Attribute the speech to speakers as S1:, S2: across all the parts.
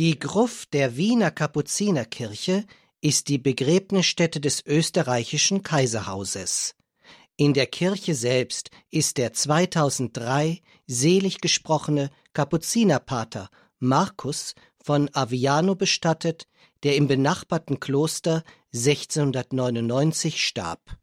S1: Die Gruft der Wiener Kapuzinerkirche ist die Begräbnisstätte des österreichischen Kaiserhauses. In der Kirche selbst ist der 2003 selig gesprochene Kapuzinerpater Markus von Aviano bestattet, der im benachbarten Kloster 1699 starb.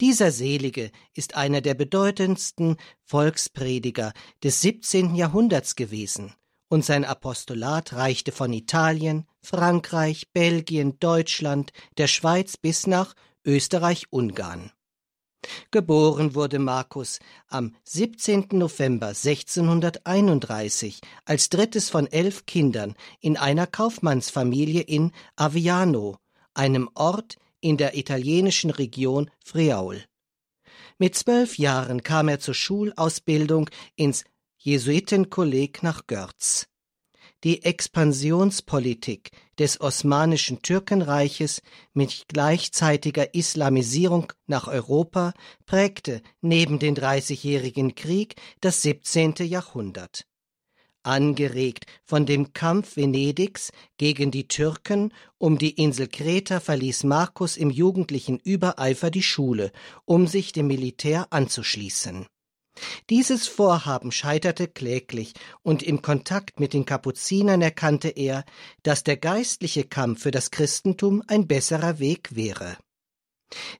S1: Dieser Selige ist einer der bedeutendsten Volksprediger des 17. Jahrhunderts gewesen und sein Apostolat reichte von Italien, Frankreich, Belgien, Deutschland, der Schweiz bis nach Österreich-Ungarn. Geboren wurde Markus am 17. November 1631 als drittes von elf Kindern in einer Kaufmannsfamilie in Aviano, einem Ort in der italienischen Region Friaul. Mit zwölf Jahren kam er zur Schulausbildung ins Jesuitenkolleg nach Görz. Die Expansionspolitik des Osmanischen Türkenreiches mit gleichzeitiger Islamisierung nach Europa prägte neben den Dreißigjährigen Krieg das 17. Jahrhundert. Angeregt von dem Kampf Venedigs gegen die Türken um die Insel Kreta verließ Markus im jugendlichen Übereifer die Schule, um sich dem Militär anzuschließen. Dieses Vorhaben scheiterte kläglich, und im Kontakt mit den Kapuzinern erkannte er, dass der geistliche Kampf für das Christentum ein besserer Weg wäre.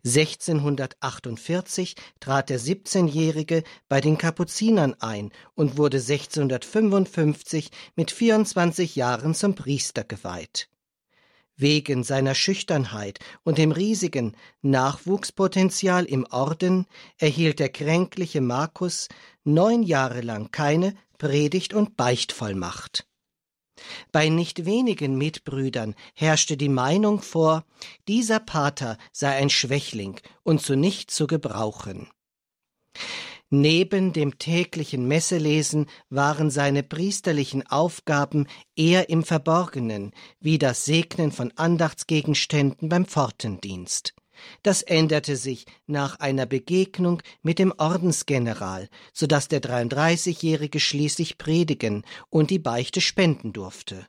S1: 1648 trat der 17-Jährige bei den Kapuzinern ein und wurde 1655 mit 24 Jahren zum Priester geweiht. Wegen seiner Schüchternheit und dem riesigen Nachwuchspotenzial im Orden erhielt der kränkliche Markus neun Jahre lang keine Predigt und Beichtvollmacht. Bei nicht wenigen Mitbrüdern herrschte die Meinung vor, dieser Pater sei ein Schwächling und zu nichts zu gebrauchen. Neben dem täglichen Messelesen waren seine priesterlichen Aufgaben eher im Verborgenen, wie das Segnen von Andachtsgegenständen beim Pfortendienst. Das änderte sich nach einer Begegnung mit dem Ordensgeneral, so dass der 33-Jährige schließlich predigen und die Beichte spenden durfte.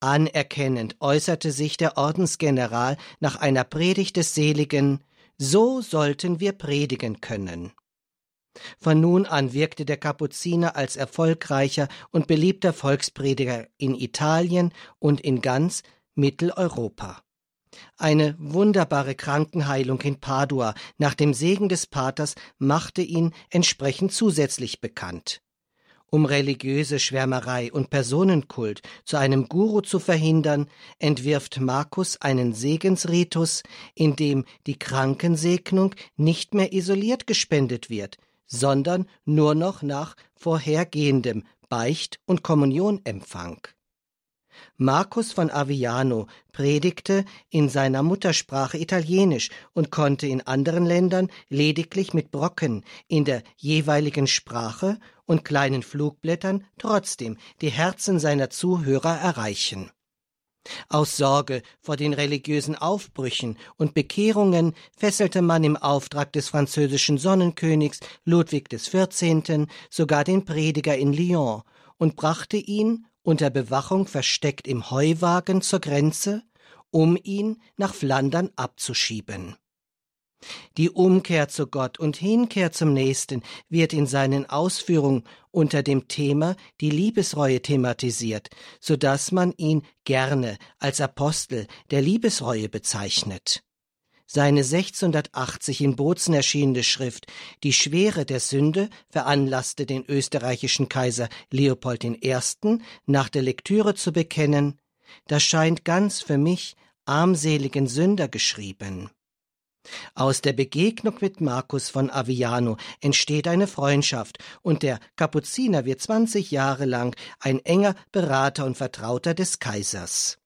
S1: Anerkennend äußerte sich der Ordensgeneral nach einer Predigt des Seligen, so sollten wir predigen können. Von nun an wirkte der Kapuziner als erfolgreicher und beliebter Volksprediger in Italien und in ganz Mitteleuropa. Eine wunderbare Krankenheilung in Padua nach dem Segen des Paters machte ihn entsprechend zusätzlich bekannt. Um religiöse Schwärmerei und Personenkult zu einem Guru zu verhindern, entwirft Markus einen Segensritus, in dem die Krankensegnung nicht mehr isoliert gespendet wird, sondern nur noch nach vorhergehendem Beicht- und Kommunionempfang. Markus von Aviano predigte in seiner Muttersprache Italienisch und konnte in anderen Ländern lediglich mit Brocken in der jeweiligen Sprache und kleinen Flugblättern trotzdem die Herzen seiner Zuhörer erreichen. Aus Sorge vor den religiösen Aufbrüchen und Bekehrungen fesselte man im Auftrag des französischen Sonnenkönigs Ludwig XIV. sogar den Prediger in Lyon und brachte ihn unter Bewachung versteckt im Heuwagen zur Grenze, um ihn nach Flandern abzuschieben. Die Umkehr zu Gott und Hinkehr zum Nächsten wird in seinen Ausführungen unter dem Thema die Liebesreue thematisiert, so dass man ihn gerne als Apostel der Liebesreue bezeichnet. Seine 1680 in Bozen erschienene Schrift Die Schwere der Sünde veranlasste den österreichischen Kaiser Leopold I. nach der Lektüre zu bekennen, das scheint ganz für mich armseligen Sünder geschrieben. Aus der Begegnung mit Markus von Aviano entsteht eine Freundschaft und der Kapuziner wird 20 Jahre lang ein enger Berater und Vertrauter des Kaisers.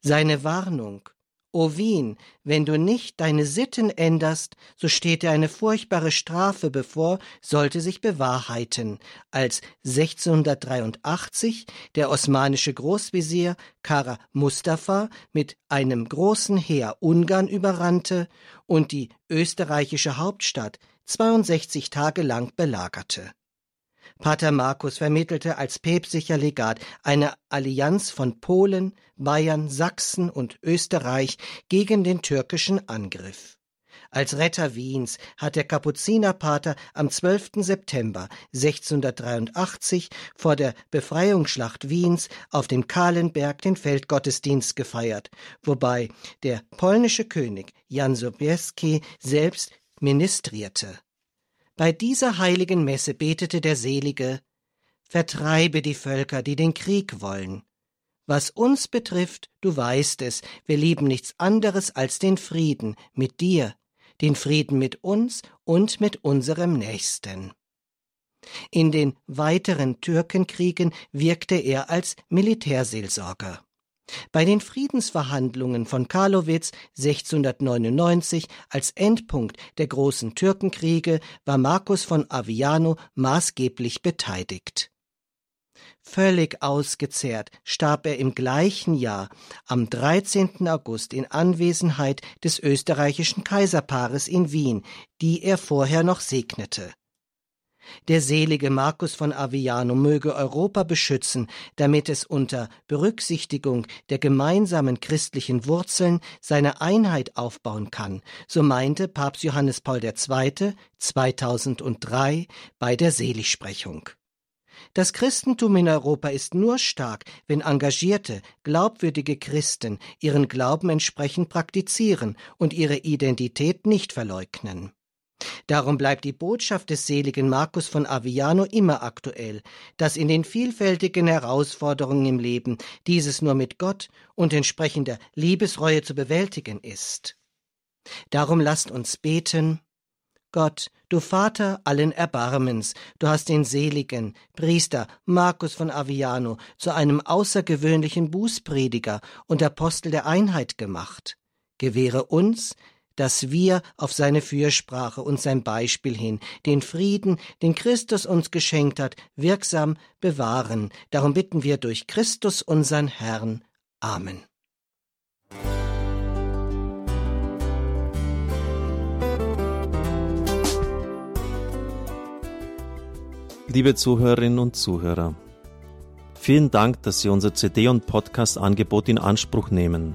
S1: Seine Warnung, O Wien, wenn du nicht deine Sitten änderst, so steht dir eine furchtbare Strafe bevor, sollte sich bewahrheiten, als 1683 der osmanische Großvezier Kara Mustafa mit einem großen Heer Ungarn überrannte und die österreichische Hauptstadt 62 Tage lang belagerte. Pater Markus vermittelte als päpstlicher Legat eine Allianz von Polen, Bayern, Sachsen und Österreich gegen den türkischen Angriff. Als Retter Wiens hat der Kapuzinerpater am 12. September 1683 vor der Befreiungsschlacht Wiens auf dem Kahlenberg den Feldgottesdienst gefeiert, wobei der polnische König Jan Sobieski selbst ministrierte. Bei dieser heiligen Messe betete der Selige Vertreibe die Völker, die den Krieg wollen. Was uns betrifft, du weißt es, wir lieben nichts anderes als den Frieden mit dir, den Frieden mit uns und mit unserem Nächsten. In den weiteren Türkenkriegen wirkte er als Militärseelsorger. Bei den Friedensverhandlungen von Karlowitz 1699 als Endpunkt der großen Türkenkriege war Markus von Aviano maßgeblich beteiligt. Völlig ausgezehrt starb er im gleichen Jahr am 13. August in Anwesenheit des österreichischen Kaiserpaares in Wien, die er vorher noch segnete. Der selige Markus von Aviano möge Europa beschützen, damit es unter Berücksichtigung der gemeinsamen christlichen Wurzeln seine Einheit aufbauen kann, so meinte Papst Johannes Paul II. 2003 bei der Seligsprechung. Das Christentum in Europa ist nur stark, wenn engagierte, glaubwürdige Christen ihren Glauben entsprechend praktizieren und ihre Identität nicht verleugnen. Darum bleibt die Botschaft des seligen Markus von Aviano immer aktuell, dass in den vielfältigen Herausforderungen im Leben dieses nur mit Gott und entsprechender Liebesreue zu bewältigen ist. Darum lasst uns beten, Gott, du Vater allen Erbarmens, du hast den seligen Priester Markus von Aviano zu einem außergewöhnlichen Bußprediger und Apostel der Einheit gemacht. Gewähre uns, dass wir auf seine Fürsprache und sein Beispiel hin den Frieden, den Christus uns geschenkt hat, wirksam bewahren. Darum bitten wir durch Christus unseren Herrn. Amen.
S2: Liebe Zuhörerinnen und Zuhörer, vielen Dank, dass Sie unser CD- und Podcast-Angebot in Anspruch nehmen.